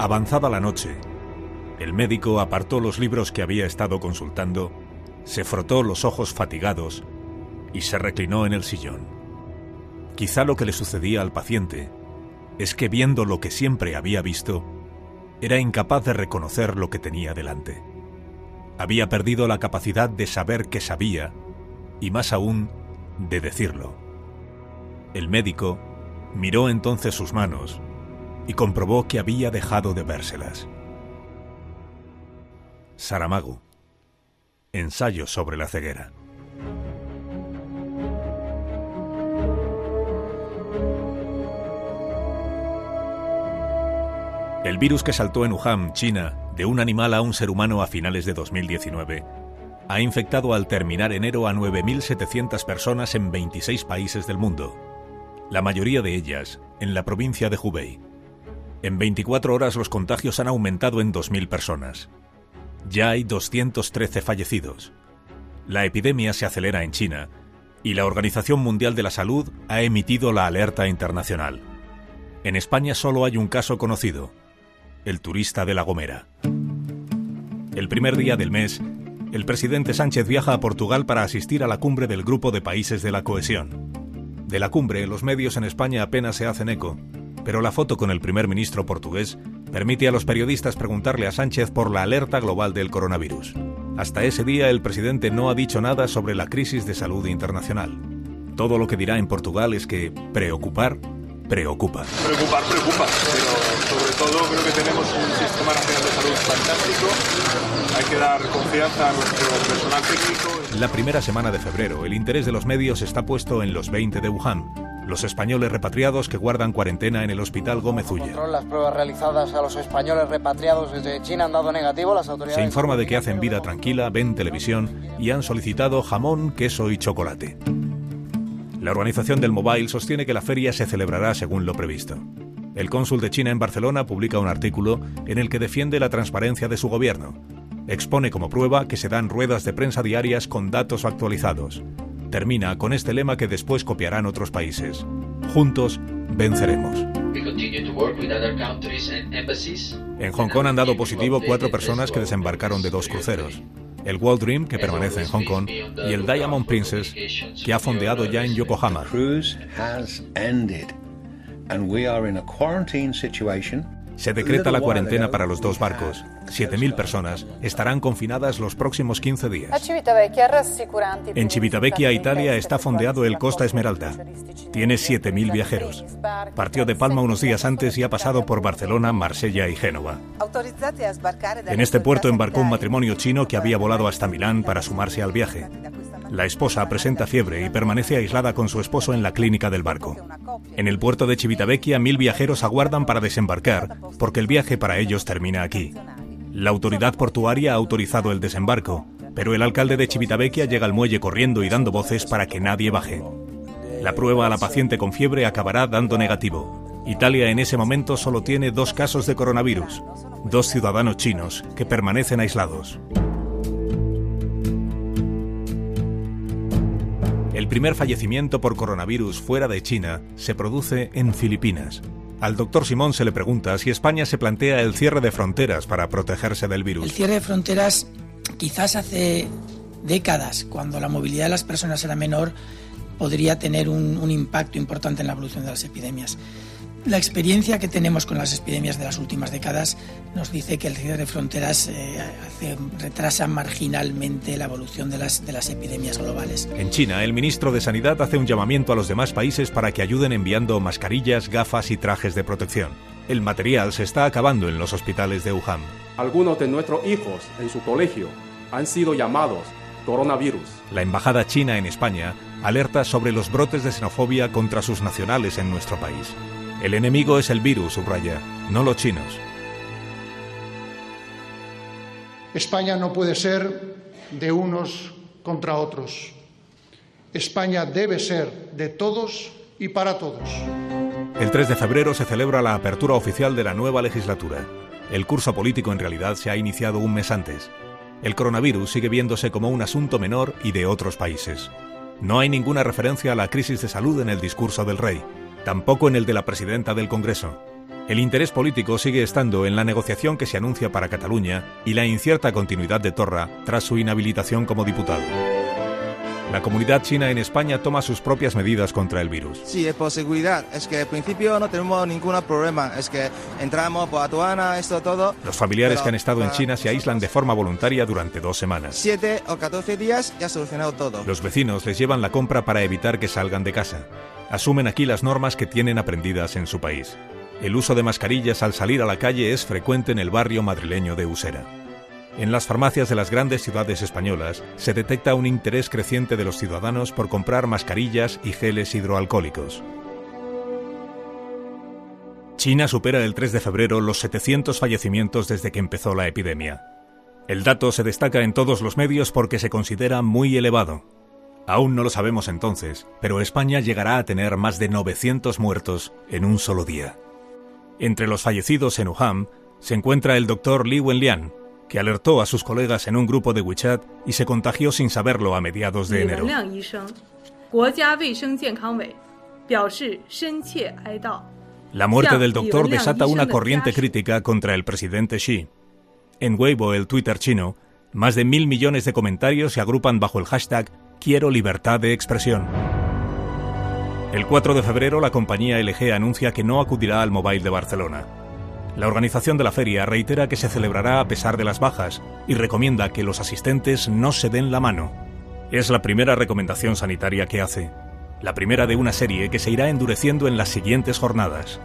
Avanzada la noche, el médico apartó los libros que había estado consultando, se frotó los ojos fatigados y se reclinó en el sillón. Quizá lo que le sucedía al paciente es que viendo lo que siempre había visto, era incapaz de reconocer lo que tenía delante. Había perdido la capacidad de saber que sabía y más aún de decirlo. El médico miró entonces sus manos y comprobó que había dejado de vérselas. Saramago. Ensayo sobre la ceguera. El virus que saltó en Wuhan, China, de un animal a un ser humano a finales de 2019, ha infectado al terminar enero a 9.700 personas en 26 países del mundo, la mayoría de ellas en la provincia de Hubei. En 24 horas los contagios han aumentado en 2.000 personas. Ya hay 213 fallecidos. La epidemia se acelera en China y la Organización Mundial de la Salud ha emitido la alerta internacional. En España solo hay un caso conocido, el turista de La Gomera. El primer día del mes, el presidente Sánchez viaja a Portugal para asistir a la cumbre del Grupo de Países de la Cohesión. De la cumbre, los medios en España apenas se hacen eco, pero la foto con el primer ministro portugués permite a los periodistas preguntarle a Sánchez por la alerta global del coronavirus. Hasta ese día el presidente no ha dicho nada sobre la crisis de salud internacional. Todo lo que dirá en Portugal es que preocupar preocupa. Preocupar, preocupa, pero sobre todo creo que tenemos un sistema nacional de salud fantástico. Hay que dar confianza a nuestro personal técnico. La primera semana de febrero, el interés de los medios está puesto en los 20 de Wuhan, los españoles repatriados que guardan cuarentena en el Hospital Gómez Ulla. Las pruebas realizadas a los españoles repatriados desde China han dado negativo. Las autoridades Se informa de que hacen vida tranquila, ven televisión y han solicitado jamón, queso y chocolate. La organización del Mobile sostiene que la feria se celebrará según lo previsto. El cónsul de China en Barcelona publica un artículo en el que defiende la transparencia de su gobierno. Expone como prueba que se dan ruedas de prensa diarias con datos actualizados. Termina con este lema que después copiarán otros países. Juntos venceremos. En Hong Kong han dado positivo cuatro personas que desembarcaron de dos cruceros el World Dream, que permanece en Hong Kong, y el Diamond Princess, que ha fondeado ya en Yokohama. Se decreta la cuarentena para los dos barcos. 7.000 personas estarán confinadas los próximos 15 días. En Civitavecchia, Italia, está fondeado el Costa Esmeralda. Tiene 7.000 viajeros. Partió de Palma unos días antes y ha pasado por Barcelona, Marsella y Génova. En este puerto embarcó un matrimonio chino que había volado hasta Milán para sumarse al viaje. La esposa presenta fiebre y permanece aislada con su esposo en la clínica del barco. En el puerto de Civitavecchia, mil viajeros aguardan para desembarcar, porque el viaje para ellos termina aquí. La autoridad portuaria ha autorizado el desembarco, pero el alcalde de Civitavecchia llega al muelle corriendo y dando voces para que nadie baje. La prueba a la paciente con fiebre acabará dando negativo. Italia en ese momento solo tiene dos casos de coronavirus, dos ciudadanos chinos que permanecen aislados. El primer fallecimiento por coronavirus fuera de China se produce en Filipinas. Al doctor Simón se le pregunta si España se plantea el cierre de fronteras para protegerse del virus. El cierre de fronteras quizás hace décadas, cuando la movilidad de las personas era menor, podría tener un, un impacto importante en la evolución de las epidemias. La experiencia que tenemos con las epidemias de las últimas décadas nos dice que el cierre de fronteras eh, retrasa marginalmente la evolución de las, de las epidemias globales. En China, el ministro de Sanidad hace un llamamiento a los demás países para que ayuden enviando mascarillas, gafas y trajes de protección. El material se está acabando en los hospitales de Wuhan. Algunos de nuestros hijos en su colegio han sido llamados coronavirus. La embajada china en España alerta sobre los brotes de xenofobia contra sus nacionales en nuestro país. El enemigo es el virus, subraya, no los chinos. España no puede ser de unos contra otros. España debe ser de todos y para todos. El 3 de febrero se celebra la apertura oficial de la nueva legislatura. El curso político en realidad se ha iniciado un mes antes. El coronavirus sigue viéndose como un asunto menor y de otros países. No hay ninguna referencia a la crisis de salud en el discurso del rey tampoco en el de la presidenta del Congreso. El interés político sigue estando en la negociación que se anuncia para Cataluña y la incierta continuidad de Torra tras su inhabilitación como diputado. La comunidad china en España toma sus propias medidas contra el virus. Sí, es por seguridad. Es que al principio no tenemos ningún problema. Es que entramos por aduana, esto todo. Los familiares que han estado en China se aíslan de forma voluntaria durante dos semanas. Siete o catorce días ya solucionado todo. Los vecinos les llevan la compra para evitar que salgan de casa. Asumen aquí las normas que tienen aprendidas en su país. El uso de mascarillas al salir a la calle es frecuente en el barrio madrileño de Usera. En las farmacias de las grandes ciudades españolas se detecta un interés creciente de los ciudadanos por comprar mascarillas y geles hidroalcohólicos. China supera el 3 de febrero los 700 fallecimientos desde que empezó la epidemia. El dato se destaca en todos los medios porque se considera muy elevado. Aún no lo sabemos entonces, pero España llegará a tener más de 900 muertos en un solo día. Entre los fallecidos en Wuhan se encuentra el doctor Li Wenlian, que alertó a sus colegas en un grupo de WeChat y se contagió sin saberlo a mediados de enero. La muerte del doctor desata una corriente crítica contra el presidente Xi. En Weibo, el Twitter chino, más de mil millones de comentarios se agrupan bajo el hashtag Quiero libertad de expresión. El 4 de febrero, la compañía LG anuncia que no acudirá al Mobile de Barcelona. La organización de la feria reitera que se celebrará a pesar de las bajas y recomienda que los asistentes no se den la mano. Es la primera recomendación sanitaria que hace, la primera de una serie que se irá endureciendo en las siguientes jornadas.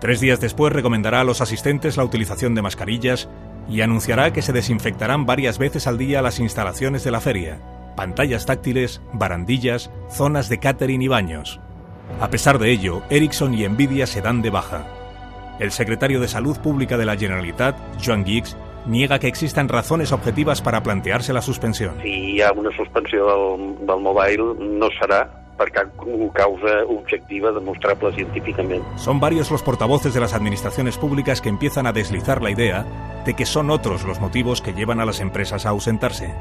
Tres días después recomendará a los asistentes la utilización de mascarillas y anunciará que se desinfectarán varias veces al día las instalaciones de la feria, pantallas táctiles, barandillas, zonas de catering y baños. A pesar de ello, Ericsson y Nvidia se dan de baja. El secretario de Salud Pública de la Generalitat, Joan Giggs, niega que existan razones objetivas para plantearse la suspensión. Si hi ha una suspensió del, del mobile, no serà per cap causa objectiva demostrable científicamente. Son varios los portavoces de las administraciones públicas que empiezan a deslizar la idea de que son otros los motivos que llevan a las empresas a ausentarse.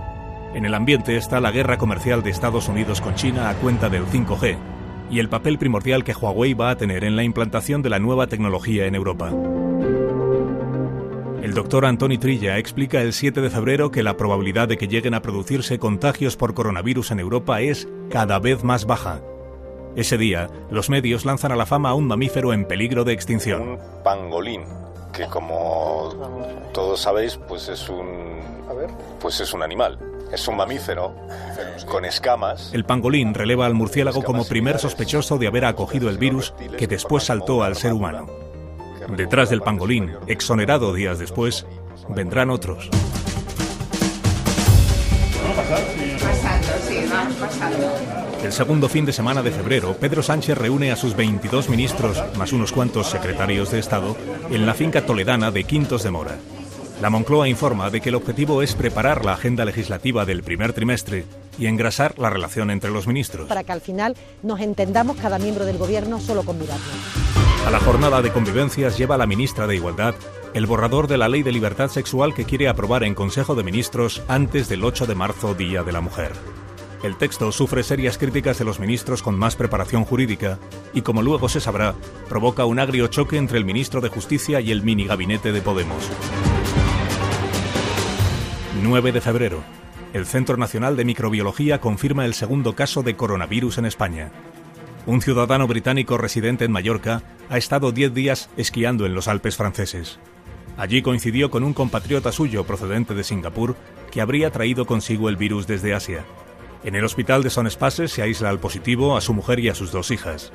En el ambiente está la guerra comercial de Estados Unidos con China a cuenta del 5G y el papel primordial que Huawei va a tener en la implantación de la nueva tecnología en Europa. El doctor Antoni Trilla explica el 7 de febrero que la probabilidad de que lleguen a producirse contagios por coronavirus en Europa es cada vez más baja. Ese día, los medios lanzan a la fama a un mamífero en peligro de extinción. Un pangolín, que como todos sabéis, pues es un, pues es un animal. Es un mamífero con escamas. El pangolín releva al murciélago como primer sospechoso de haber acogido el virus que después saltó al ser humano. Detrás del pangolín, exonerado días después, vendrán otros. El segundo fin de semana de febrero, Pedro Sánchez reúne a sus 22 ministros, más unos cuantos secretarios de Estado, en la finca toledana de Quintos de Mora. La Moncloa informa de que el objetivo es preparar la agenda legislativa del primer trimestre y engrasar la relación entre los ministros. Para que al final nos entendamos cada miembro del Gobierno solo con mirarnos. A la jornada de convivencias lleva la ministra de Igualdad el borrador de la Ley de Libertad Sexual que quiere aprobar en Consejo de Ministros antes del 8 de marzo, Día de la Mujer. El texto sufre serias críticas de los ministros con más preparación jurídica y, como luego se sabrá, provoca un agrio choque entre el ministro de Justicia y el mini gabinete de Podemos. 9 de febrero. El Centro Nacional de Microbiología confirma el segundo caso de coronavirus en España. Un ciudadano británico residente en Mallorca ha estado 10 días esquiando en los Alpes franceses. Allí coincidió con un compatriota suyo procedente de Singapur que habría traído consigo el virus desde Asia. En el hospital de Son Espaces se aísla al positivo, a su mujer y a sus dos hijas.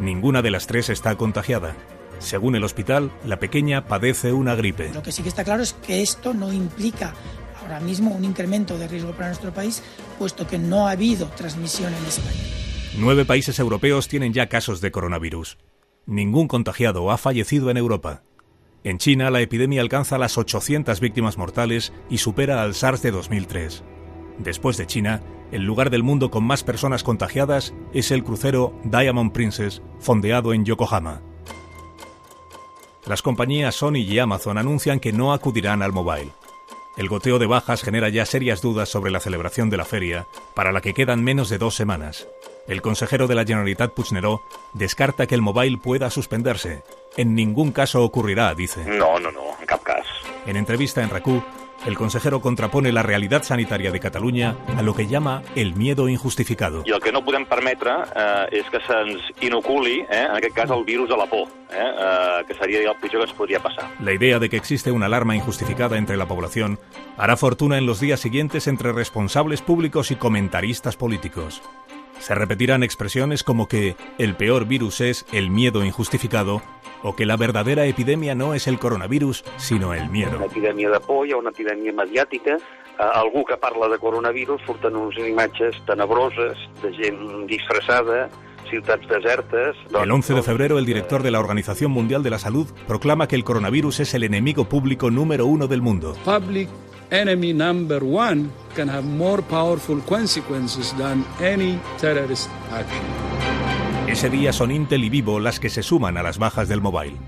Ninguna de las tres está contagiada. Según el hospital, la pequeña padece una gripe. Lo que sí que está claro es que esto no implica ahora mismo un incremento de riesgo para nuestro país, puesto que no ha habido transmisión en España. Nueve países europeos tienen ya casos de coronavirus. Ningún contagiado ha fallecido en Europa. En China, la epidemia alcanza las 800 víctimas mortales y supera al SARS de 2003. Después de China, el lugar del mundo con más personas contagiadas es el crucero Diamond Princess, fondeado en Yokohama. Las compañías Sony y Amazon anuncian que no acudirán al mobile. El goteo de bajas genera ya serias dudas sobre la celebración de la feria, para la que quedan menos de dos semanas. El consejero de la Generalitat Puigneró descarta que el mobile pueda suspenderse. en ningún caso ocurrirá, dice. No, no, no, en cap cas. En entrevista en RACU, el consejero contrapone la realidad sanitaria de Cataluña a lo que llama el miedo injustificado. I el que no podem permetre eh, és que se'ns inoculi, eh, en aquest cas, el virus de la por, eh, eh, que seria el pitjor que ens podria passar. La idea de que existe una alarma injustificada entre la población hará fortuna en los días siguientes entre responsables públicos y comentaristas políticos. Se repetirán expresiones como que el peor virus es el miedo injustificado o que la verdadera epidemia no es el coronavirus, sino el miedo. Una epidèmia de por, hi ha una epidèmia mediàtica, eh, algú que parla de coronavirus surten unes imatges tenebroses de gent disfressada, ciutats desertes... El 11 de febrero, el director de la Organización Mundial de la Salud proclama que el coronavirus es el enemigo público número uno del mundo. Public enemy number one can have more powerful consequences than any terrorist action. Ese día son Intel y Vivo las que se suman a las bajas del mobile.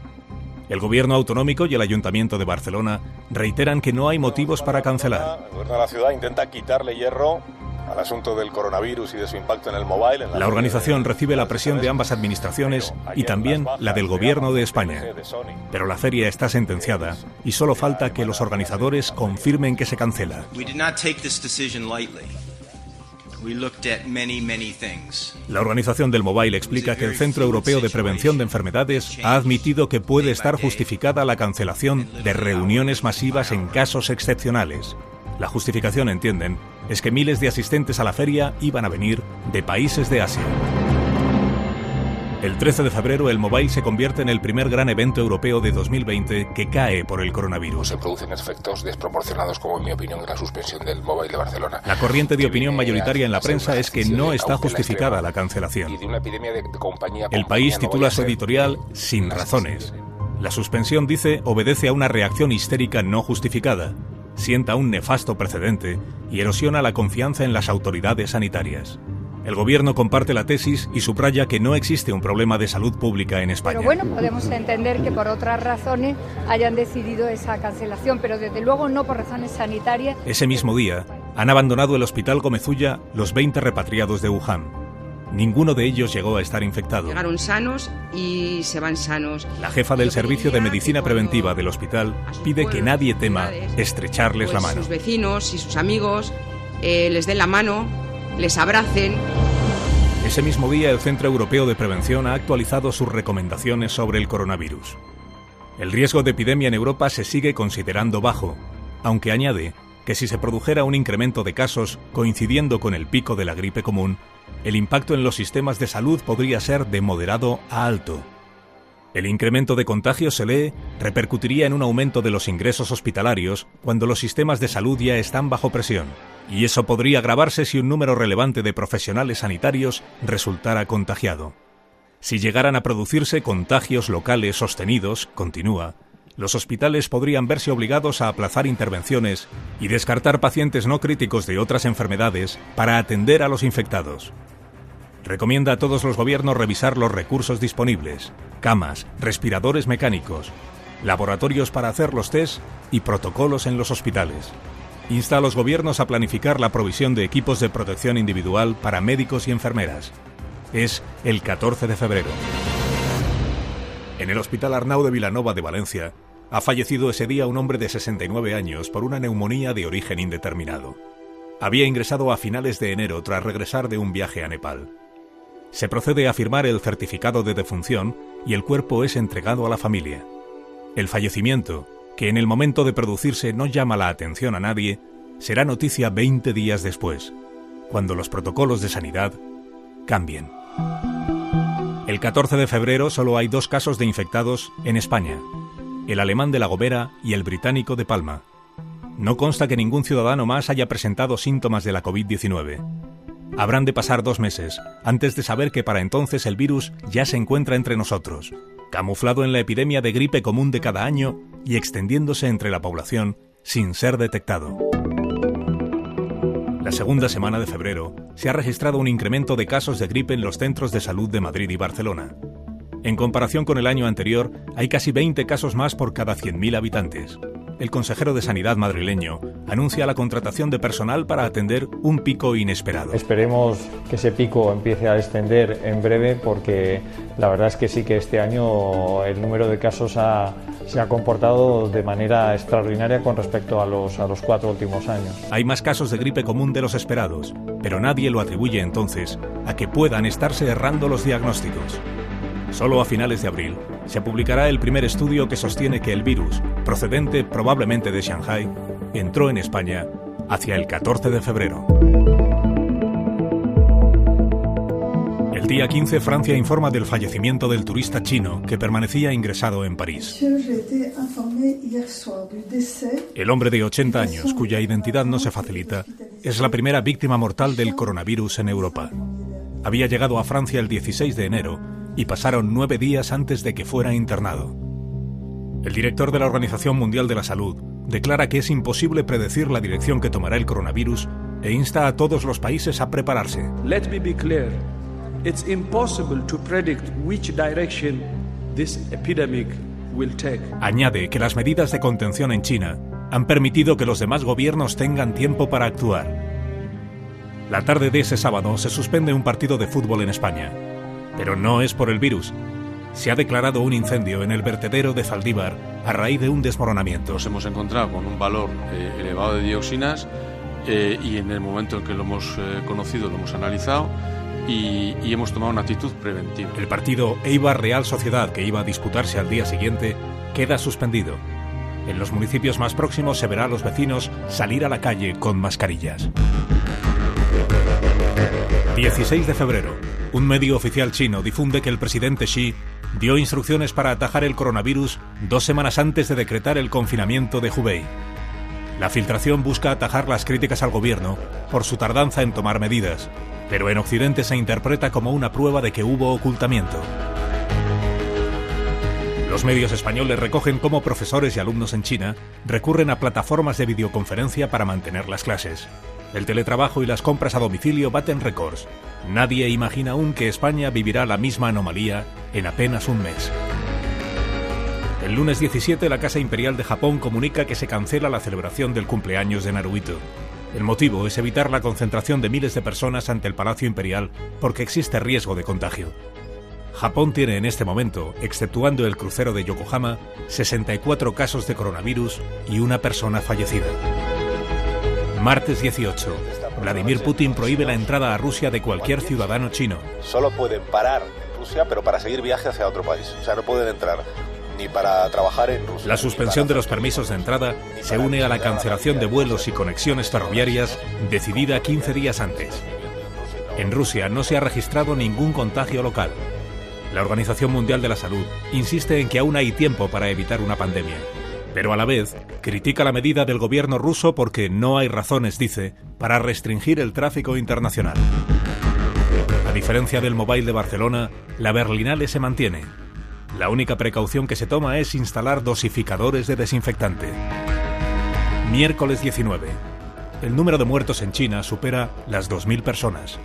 El gobierno autonómico y el ayuntamiento de Barcelona reiteran que no hay motivos para cancelar. El gobierno de la ciudad intenta quitarle hierro al asunto del coronavirus y de su impacto en el mobile. en La organización recibe la presión de ambas administraciones y también la del gobierno de España. Pero la feria está sentenciada y solo falta que los organizadores confirmen que se cancela. La organización del mobile explica que el Centro Europeo de Prevención de Enfermedades ha admitido que puede estar justificada la cancelación de reuniones masivas en casos excepcionales. La justificación, entienden, es que miles de asistentes a la feria iban a venir de países de Asia. El 13 de febrero el Mobile se convierte en el primer gran evento europeo de 2020 que cae por el coronavirus. Se producen efectos desproporcionados, como en mi opinión, en la suspensión del Mobile de Barcelona. La corriente de opinión mayoritaria en la prensa es que no está justificada la cancelación. El país titula su editorial Sin razones. La suspensión, dice, obedece a una reacción histérica no justificada, sienta un nefasto precedente y erosiona la confianza en las autoridades sanitarias. El gobierno comparte la tesis y subraya que no existe un problema de salud pública en España. Pero bueno, podemos entender que por otras razones hayan decidido esa cancelación, pero desde luego no por razones sanitarias. Ese mismo día, han abandonado el hospital Gomezulla los 20 repatriados de Wuhan. Ninguno de ellos llegó a estar infectado. Llegaron sanos y se van sanos. La jefa del Servicio de Medicina Preventiva del hospital pide que nadie tema estrecharles la Pues mano. Sus vecinos y sus amigos eh, les den la mano, les abracen. Ese mismo día, el Centro Europeo de Prevención ha actualizado sus recomendaciones sobre el coronavirus. El riesgo de epidemia en Europa se sigue considerando bajo, aunque añade que si se produjera un incremento de casos coincidiendo con el pico de la gripe común, el impacto en los sistemas de salud podría ser de moderado a alto. El incremento de contagios, se lee, repercutiría en un aumento de los ingresos hospitalarios cuando los sistemas de salud ya están bajo presión, y eso podría agravarse si un número relevante de profesionales sanitarios resultara contagiado. Si llegaran a producirse contagios locales sostenidos, continúa, los hospitales podrían verse obligados a aplazar intervenciones y descartar pacientes no críticos de otras enfermedades para atender a los infectados. Recomienda a todos los gobiernos revisar los recursos disponibles, camas, respiradores mecánicos, laboratorios para hacer los test y protocolos en los hospitales. Insta a los gobiernos a planificar la provisión de equipos de protección individual para médicos y enfermeras. Es el 14 de febrero. En el Hospital Arnau de Vilanova de Valencia, ha fallecido ese día un hombre de 69 años por una neumonía de origen indeterminado. Había ingresado a finales de enero tras regresar de un viaje a Nepal. Se procede a firmar el certificado de defunción y el cuerpo es entregado a la familia. El fallecimiento, que en el momento de producirse no llama la atención a nadie, será noticia 20 días después, cuando los protocolos de sanidad cambien. El 14 de febrero solo hay dos casos de infectados en España, el alemán de La Gobera y el británico de Palma. No consta que ningún ciudadano más haya presentado síntomas de la COVID-19. Habrán de pasar dos meses antes de saber que para entonces el virus ya se encuentra entre nosotros, camuflado en la epidemia de gripe común de cada año y extendiéndose entre la población sin ser detectado. La segunda semana de febrero se ha registrado un incremento de casos de gripe en los centros de salud de Madrid y Barcelona. En comparación con el año anterior, hay casi 20 casos más por cada 100.000 habitantes. El consejero de Sanidad madrileño anuncia la contratación de personal para atender un pico inesperado. Esperemos que ese pico empiece a descender en breve porque la verdad es que sí que este año el número de casos se ha comportado de manera extraordinaria con respecto a los, a los cuatro últimos años. Hay más casos de gripe común de los esperados, pero nadie lo atribuye entonces a que puedan estarse errando los diagnósticos. Solo a finales de abril se publicará el primer estudio que sostiene que el virus, procedente probablemente de Shanghai, entró en España hacia el 14 de febrero. El día 15 Francia informa del fallecimiento del turista chino que permanecía ingresado en París. El hombre de 80 años, cuya identidad no se facilita, es la primera víctima mortal del coronavirus en Europa. Había llegado a Francia el 16 de enero y pasaron nueve días antes de que fuera internado. El director de la Organización Mundial de la Salud declara que es imposible predecir la dirección que tomará el coronavirus e insta a todos los países a prepararse. Let me be clear. It's impossible to predict which direction this epidemic will take. Añade que las medidas de contención en China han permitido que los demás gobiernos tengan tiempo para actuar. La tarde de ese sábado se suspende un partido de fútbol en España. Pero no es por el virus. Se ha declarado un incendio en el vertedero de Zaldívar a raíz de un desmoronamiento. Nos hemos encontrado con un valor eh, elevado de dioxinas eh, y en el momento en que lo hemos eh, conocido lo hemos analizado y, y, hemos tomado una actitud preventiva. El partido Eibar Real Sociedad, que iba a disputarse al día siguiente, queda suspendido. En los municipios más próximos se verá a los vecinos salir a la calle con mascarillas. 16 de febrero. Un medio oficial chino difunde que el presidente Xi dio instrucciones para atajar el coronavirus dos semanas antes de decretar el confinamiento de Hubei. La filtración busca atajar las críticas al gobierno por su tardanza en tomar medidas, pero en Occidente se interpreta como una prueba de que hubo ocultamiento. Los medios españoles recogen cómo profesores y alumnos en China recurren a plataformas de videoconferencia para mantener las clases. El teletrabajo y las compras a domicilio baten récords. Nadie imagina aún que España vivirá la misma anomalía en apenas un mes. El lunes 17 la Casa Imperial de Japón comunica que se cancela la celebración del cumpleaños de Naruhito. El motivo es evitar la concentración de miles de personas ante el Palacio Imperial porque existe riesgo de contagio. Japón tiene en este momento, exceptuando el crucero de Yokohama, 64 casos de coronavirus y una persona fallecida. Martes 18. Vladimir Putin prohíbe la entrada a Rusia de cualquier ciudadano chino. Solo pueden parar en Rusia, pero para seguir viaje hacia otro país. O sea, no pueden entrar ni para trabajar en Rusia. La suspensión de los permisos de entrada se une a la cancelación de vuelos y conexiones ferroviarias decidida 15 días antes. En Rusia no se ha registrado ningún contagio local. La Organización Mundial de la Salud insiste en que aún hay tiempo para evitar una pandemia pero a la vez critica la medida del gobierno ruso porque no hay razones, dice, para restringir el tráfico internacional. A diferencia del Mobile de Barcelona, la Berlinale se mantiene. La única precaución que se toma es instalar dosificadores de desinfectante. Miércoles 19. El número de muertos en China supera las 2.000 personas.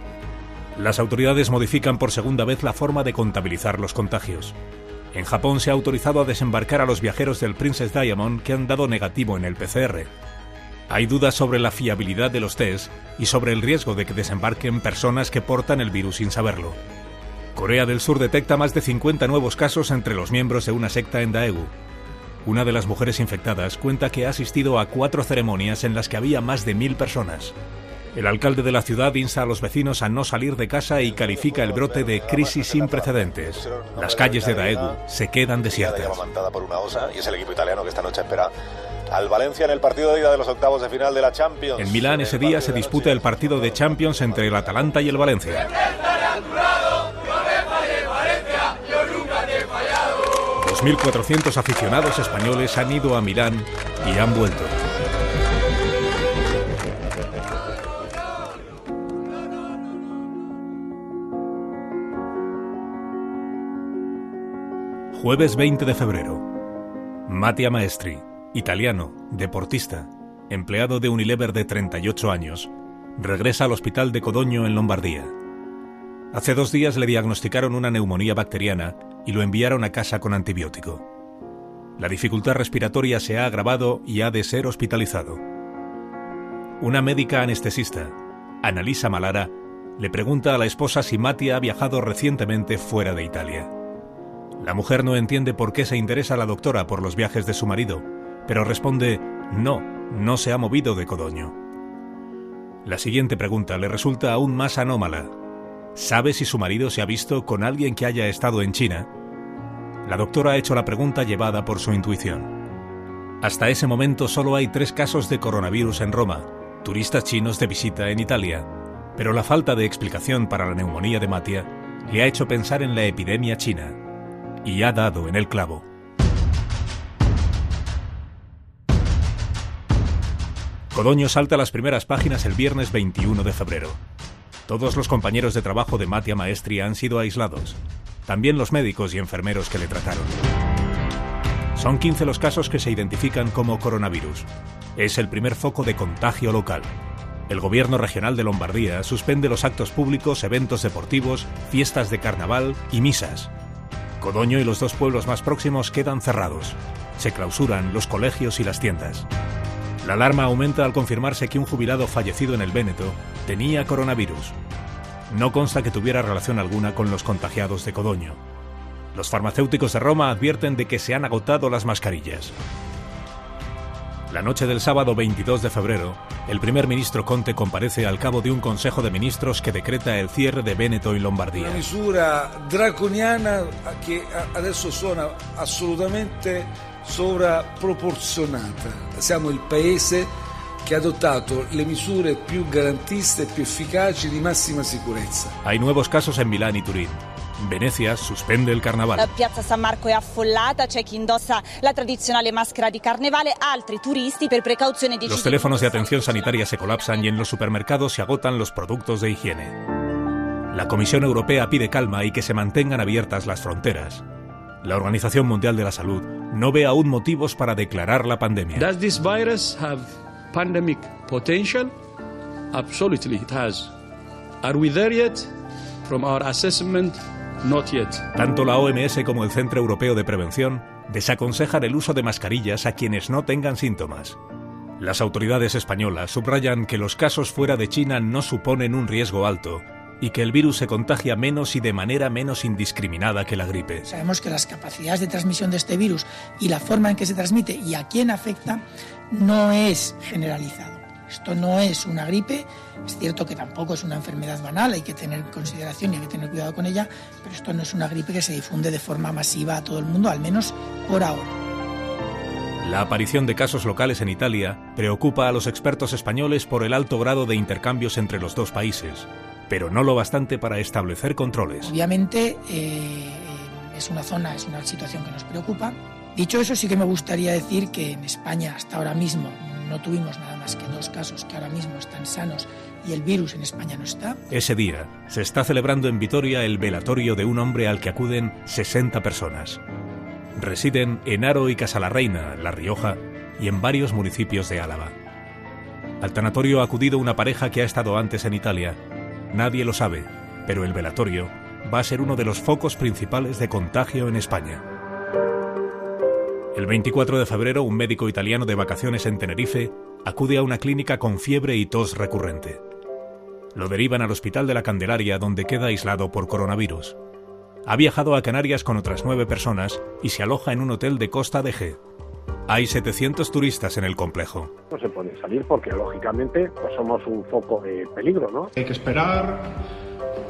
Las autoridades modifican por segunda vez la forma de contabilizar los contagios. En Japón se ha autorizado a desembarcar a los viajeros del Princess Diamond que han dado negativo en el PCR. Hay dudas sobre la fiabilidad de los test y sobre el riesgo de que desembarquen personas que portan el virus sin saberlo. Corea del Sur detecta más de 50 nuevos casos entre los miembros de una secta en Daegu. Una de las mujeres infectadas cuenta que ha asistido a cuatro ceremonias en las que había más de mil personas. El alcalde de la ciudad insta a los vecinos a no salir de casa y califica el brote de crisis sin precedentes. Las calles de Daegu se quedan desiertas. por una osa y es el equipo italiano que esta noche espera al Valencia en el partido de ida de los octavos de final de la Champions. En Milán ese día se disputa el partido de Champions entre el Atalanta y el Valencia. 2.400 aficionados españoles han ido a Milán y han vuelto. Jueves 20 de febrero. Mattia Maestri, italiano, deportista, empleado de Unilever de 38 años, regresa al hospital de Codoño en Lombardía. Hace dos días le diagnosticaron una neumonía bacteriana y lo enviaron a casa con antibiótico. La dificultad respiratoria se ha agravado y ha de ser hospitalizado. Una médica anestesista, Annalisa Malara, le pregunta a la esposa si Mati ha viajado recientemente fuera de Italia. La mujer no entiende por qué se interesa la doctora por los viajes de su marido, pero responde no, no se ha movido de Codoño. La siguiente pregunta le resulta aún más anómala. ¿Sabe si su marido se ha visto con alguien que haya estado en China? La doctora ha hecho la pregunta llevada por su intuición. Hasta ese momento solo hay tres casos de coronavirus en Roma, turistas chinos de visita en Italia, pero la falta de explicación para la neumonía de Matia le ha hecho pensar en la epidemia china y ha dado en el clavo. Codoño salta a las primeras páginas el viernes 21 de febrero. Todos los compañeros de trabajo de Matia Maestri han sido aislados, también los médicos y enfermeros que le trataron. Son 15 los casos que se identifican como coronavirus. Es el primer foco de contagio local. El gobierno regional de Lombardía suspende los actos públicos, eventos deportivos, fiestas de carnaval y misas. Codoño y los dos pueblos más próximos quedan cerrados. Se clausuran los colegios y las tiendas. La alarma aumenta al confirmarse que un jubilado fallecido en el Véneto tenía coronavirus. No consta que tuviera relación alguna con los contagiados de Codoño. Los farmacéuticos de Roma advierten de que se han agotado las mascarillas. La noche del sábado 22 de febrero, el primer ministro Conte comparece al cabo de un Consejo de Ministros que decreta el cierre de Veneto y Lombardía. Una misura draconiana che adesso suona assolutamente sovraproporzionata. Siamo il paese che ha adottato le misure più garantiste e più efficaci di massima sicurezza. Hay nuevos casos en Milán y Turín. Venecia suspende il carnaval. Piazza San Marco è affollata, c'è chi indossa la tradizionale maschera di carnevale, altri turisti per precauzione Los teléfonos de atención sanitaria se colapsan y en los supermercados se agotan los productos de higiene. La Comisión Europea pide calma y que se mantengan abiertas las fronteras. La Organización Mundial de la Salud no ve aún motivos para declarar la pandemia. Does this virus have pandemic potential? Absolutely it has. Are we there yet? From our assessment, not yet. Tanto la OMS como el Centro Europeo de Prevención desaconsejan el uso de mascarillas a quienes no tengan síntomas. Las autoridades españolas subrayan que los casos fuera de China no suponen un riesgo alto y que el virus se contagia menos y de manera menos indiscriminada que la gripe. Sabemos que las capacidades de transmisión de este virus y la forma en que se transmite y a quién afecta no es generalizado. Esto no es una gripe, es cierto que tampoco es una enfermedad banal, hay que tener consideración y hay que tener cuidado con ella, pero esto no es una gripe que se difunde de forma masiva a todo el mundo, al menos por ahora. La aparición de casos locales en Italia preocupa a los expertos españoles por el alto grado de intercambios entre los dos países, pero no lo bastante para establecer controles. Obviamente eh, es una zona, es una situación que nos preocupa. Dicho eso, sí que me gustaría decir que en España hasta ahora mismo no tuvimos nada más que dos casos que ahora mismo están sanos y el virus en España no está. Ese día se está celebrando en Vitoria el velatorio de un hombre al que acuden 60 personas. Residen en Aro y Casalarreina, La Rioja, y en varios municipios de Álava. Al tanatorio ha acudido una pareja que ha estado antes en Italia. Nadie lo sabe, pero el velatorio va a ser uno de los focos principales de contagio en España. El 24 de febrero, un médico italiano de vacaciones en Tenerife acude a una clínica con fiebre y tos recurrente. Lo derivan al Hospital de la Candelaria, donde queda aislado por coronavirus. Ha viajado a Canarias con otras nueve personas y se aloja en un hotel de Costa de G. Hay 700 turistas en el complejo. No se puede salir porque, lógicamente, pues somos un foco de peligro, ¿no? Hay que esperar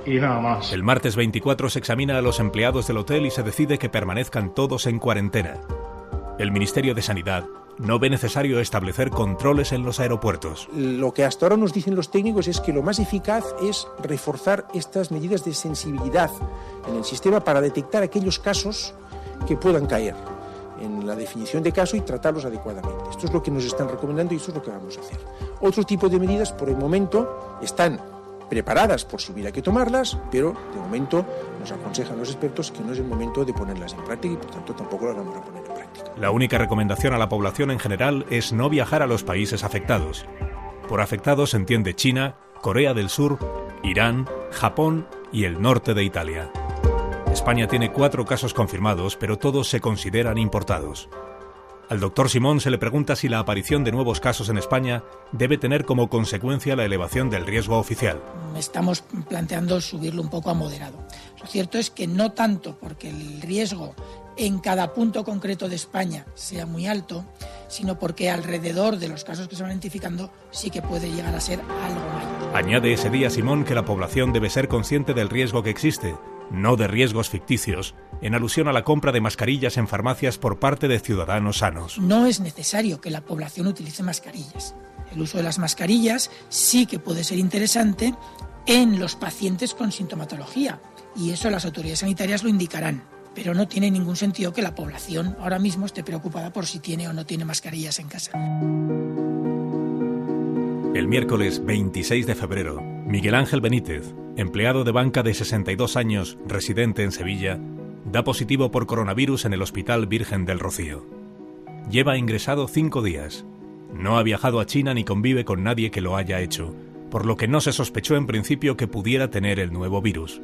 y nada más. El martes 24 se examina a los empleados del hotel y se decide que permanezcan todos en cuarentena. El Ministerio de Sanidad no ve necesario establecer controles en los aeropuertos. Lo que hasta ahora nos dicen los técnicos es que lo más eficaz es reforzar estas medidas de sensibilidad en el sistema para detectar aquellos casos que puedan caer en la definición de caso y tratarlos adecuadamente. Esto es lo que nos están recomendando y esto es lo que vamos a hacer. Otro tipo de medidas por el momento están preparadas por si hubiera que tomarlas, pero de momento nos aconsejan los expertos que no es el momento de ponerlas en práctica y por tanto tampoco las vamos a poner. La única recomendación a la población en general es no viajar a los países afectados. Por afectados se entiende China, Corea del Sur, Irán, Japón y el norte de Italia. España tiene cuatro casos confirmados, pero todos se consideran importados. Al doctor Simón se le pregunta si la aparición de nuevos casos en España debe tener como consecuencia la elevación del riesgo oficial. Estamos planteando subirlo un poco a moderado. Lo cierto es que no tanto porque el riesgo en cada punto concreto de España sea muy alto, sino porque alrededor de los casos que se van identificando sí que puede llegar a ser algo mayor. Añade ese día Simón que la población debe ser consciente del riesgo que existe no de riesgos ficticios, en alusión a la compra de mascarillas en farmacias por parte de ciudadanos sanos. No es necesario que la población utilice mascarillas. El uso de las mascarillas sí que puede ser interesante en los pacientes con sintomatología y eso las autoridades sanitarias lo indicarán. Pero no tiene ningún sentido que la población ahora mismo esté preocupada por si tiene o no tiene mascarillas en casa. El miércoles 26 de febrero, Miguel Ángel Benítez, empleado de banca de 62 años, residente en Sevilla, da positivo por coronavirus en el Hospital Virgen del Rocío. Lleva ingresado cinco días. No ha viajado a China ni convive con nadie que lo haya hecho, por lo que no se sospechó en principio que pudiera tener el nuevo virus.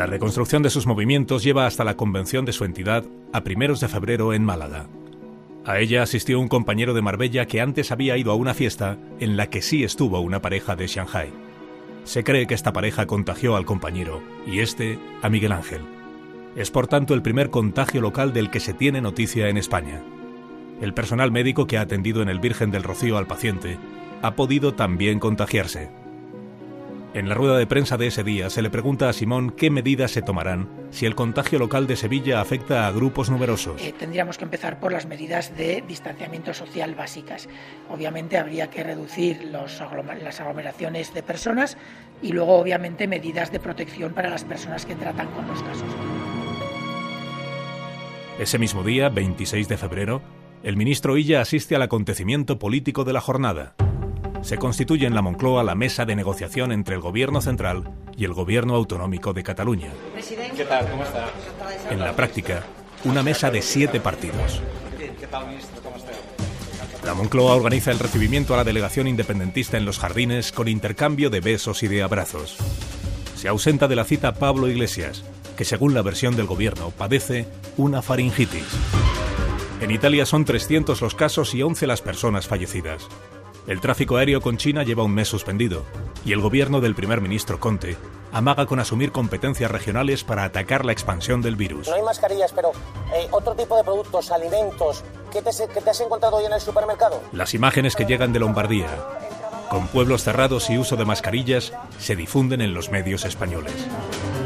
La reconstrucción de sus movimientos lleva hasta la convención de su entidad a primeros de febrero en Málaga. A ella asistió un compañero de Marbella que antes había ido a una fiesta en la que sí estuvo una pareja de Shanghai. Se cree que esta pareja contagió al compañero y este a Miguel Ángel. Es por tanto el primer contagio local del que se tiene noticia en España. El personal médico que ha atendido en el Virgen del Rocío al paciente ha podido también contagiarse. En la rueda de prensa de ese día se le pregunta a Simón qué medidas se tomarán si el contagio local de Sevilla afecta a grupos numerosos. Eh, tendríamos que empezar por las medidas de distanciamiento social básicas. Obviamente habría que reducir los las aglomeraciones de personas y luego obviamente medidas de protección para las personas que tratan con los casos. Ese mismo día, 26 de febrero, el ministro Illa asiste al acontecimiento político de la jornada se constituye en la Moncloa la mesa de negociación entre el Gobierno central y el Gobierno autonómico de Cataluña. ¿Qué tal? ¿Cómo está? En la práctica, una mesa de siete partidos. ¿Qué tal, ministro? ¿Cómo está? La Moncloa organiza el recibimiento a la delegación independentista en los jardines con intercambio de besos y de abrazos. Se ausenta de la cita Pablo Iglesias, que según la versión del gobierno padece una faringitis. En Italia son 300 los casos y 11 las personas fallecidas. El tráfico aéreo con China lleva un mes suspendido y el gobierno del primer ministro Conte amaga con asumir competencias regionales para atacar la expansión del virus. No hay mascarillas, pero eh, otro tipo de productos, alimentos, ¿qué te, ¿qué te has encontrado hoy en el supermercado? Las imágenes que llegan de Lombardía, con pueblos cerrados y uso de mascarillas, se difunden en los medios españoles.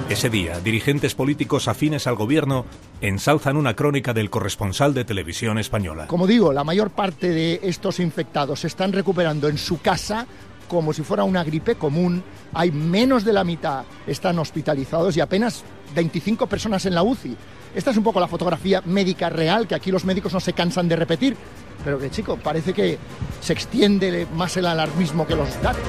Ese día, dirigentes políticos afines al gobierno ensalzan una crónica del corresponsal de televisión española. Como digo, la mayor parte de estos infectados se están recuperando en su casa como si fuera una gripe común. Hay menos de la mitad están hospitalizados y apenas 25 personas en la UCI. Esta es un poco la fotografía médica real que aquí los médicos no se cansan de repetir, pero que chico, parece que se extiende más el alarmismo que los datos.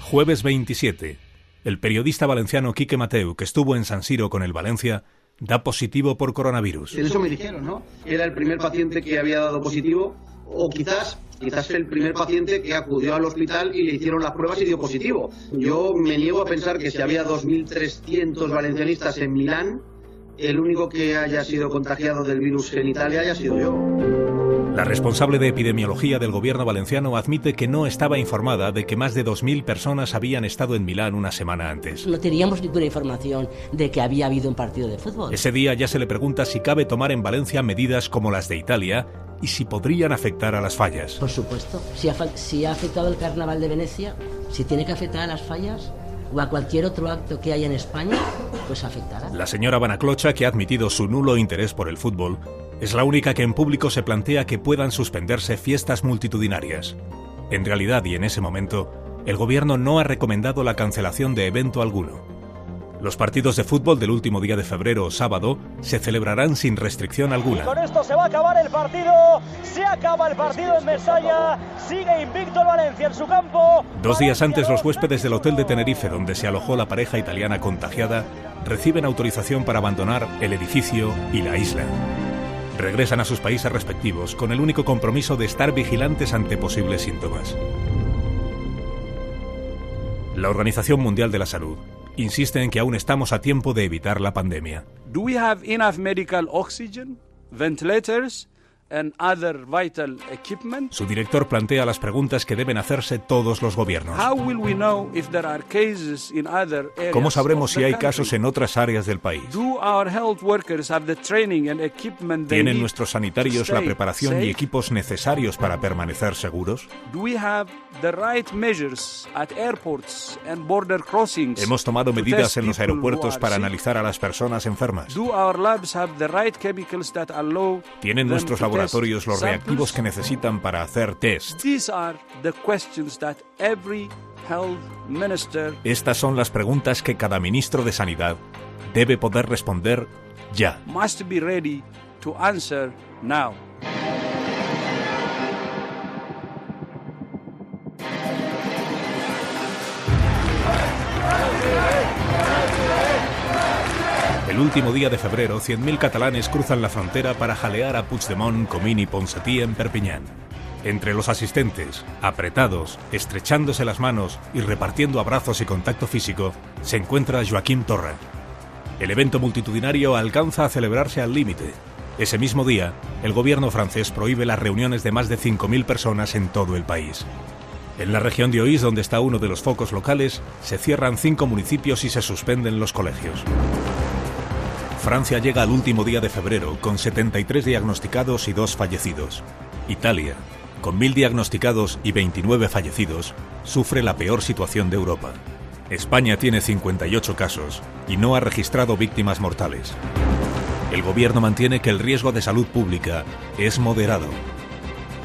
Jueves 27. El periodista valenciano Quique Mateu, que estuvo en San Siro con el Valencia, da positivo por coronavirus. Eso me dijeron, ¿no? Era el primer paciente que había dado positivo, o quizás, quizás el primer paciente que acudió al hospital y le hicieron las pruebas y dio positivo. Yo me niego a pensar que si había 2.300 valencianistas en Milán, el único que haya sido contagiado del virus en Italia haya sido yo. La responsable de epidemiología del gobierno valenciano admite que no estaba informada de que más de 2.000 personas habían estado en Milán una semana antes. No teníamos ninguna información de que había habido un partido de fútbol. Ese día ya se le pregunta si cabe tomar en Valencia medidas como las de Italia y si podrían afectar a las fallas. Por supuesto. Si ha, si ha afectado el carnaval de Venecia, si tiene que afectar a las fallas, o a cualquier otro acto que haya en España, pues afectará. La señora Banaclocha, que ha admitido su nulo interés por el fútbol, es la única que en público se plantea que puedan suspenderse fiestas multitudinarias. En realidad y en ese momento, el gobierno no ha recomendado la cancelación de evento alguno. Los partidos de fútbol del último día de febrero o sábado se celebrarán sin restricción alguna. con esto se va a acabar el partido. Se acaba el partido en Mestalla. Sigue invicto el Valencia en su campo. Dos días antes, los huéspedes del hotel de Tenerife, donde se alojó la pareja italiana contagiada, reciben autorización para abandonar el edificio y la isla regresan a sus países respectivos con el único compromiso de estar vigilantes ante posibles síntomas. La Organización Mundial de la Salud insiste en que aún estamos a tiempo de evitar la pandemia. And other vital equipment. Su director plantea las preguntas que deben hacerse todos los gobiernos. How will we know if there are cases in other areas ¿Cómo sabremos si hay casos en otras áreas del país? Do our health workers have the training and equipment they ¿Tienen nuestros sanitarios la preparación y equipos necesarios para permanecer seguros? Do we have the right measures at airports and border crossings? ¿Hemos tomado to medidas en los aeropuertos para analizar a las personas enfermas? Do our labs have the right chemicals that allow ¿Tienen nuestros to test laboratorios los reactivos que necesitan para hacer test? Estas son las preguntas que cada ministro de Sanidad debe poder responder ya. El último día de febrero, 100.000 catalanes cruzan la frontera para jalear a Puigdemont, Comín y Ponsatí en Perpiñán. Entre los asistentes, apretados, estrechándose las manos y repartiendo abrazos y contacto físico, se encuentra Joaquín Torra. El evento multitudinario alcanza a celebrarse al límite. Ese mismo día, el gobierno francés prohíbe las reuniones de más de 5.000 personas en todo el país. En la región de Oís, donde está uno de los focos locales, se cierran cinco municipios y se suspenden los colegios. Francia llega al último día de febrero con 73 diagnosticados y dos fallecidos. Italia, con 1.000 diagnosticados y 29 fallecidos, sufre la peor situación de Europa. España tiene 58 casos y no ha registrado víctimas mortales. El gobierno mantiene que el riesgo de salud pública es moderado.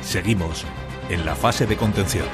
Seguimos en la fase de contención.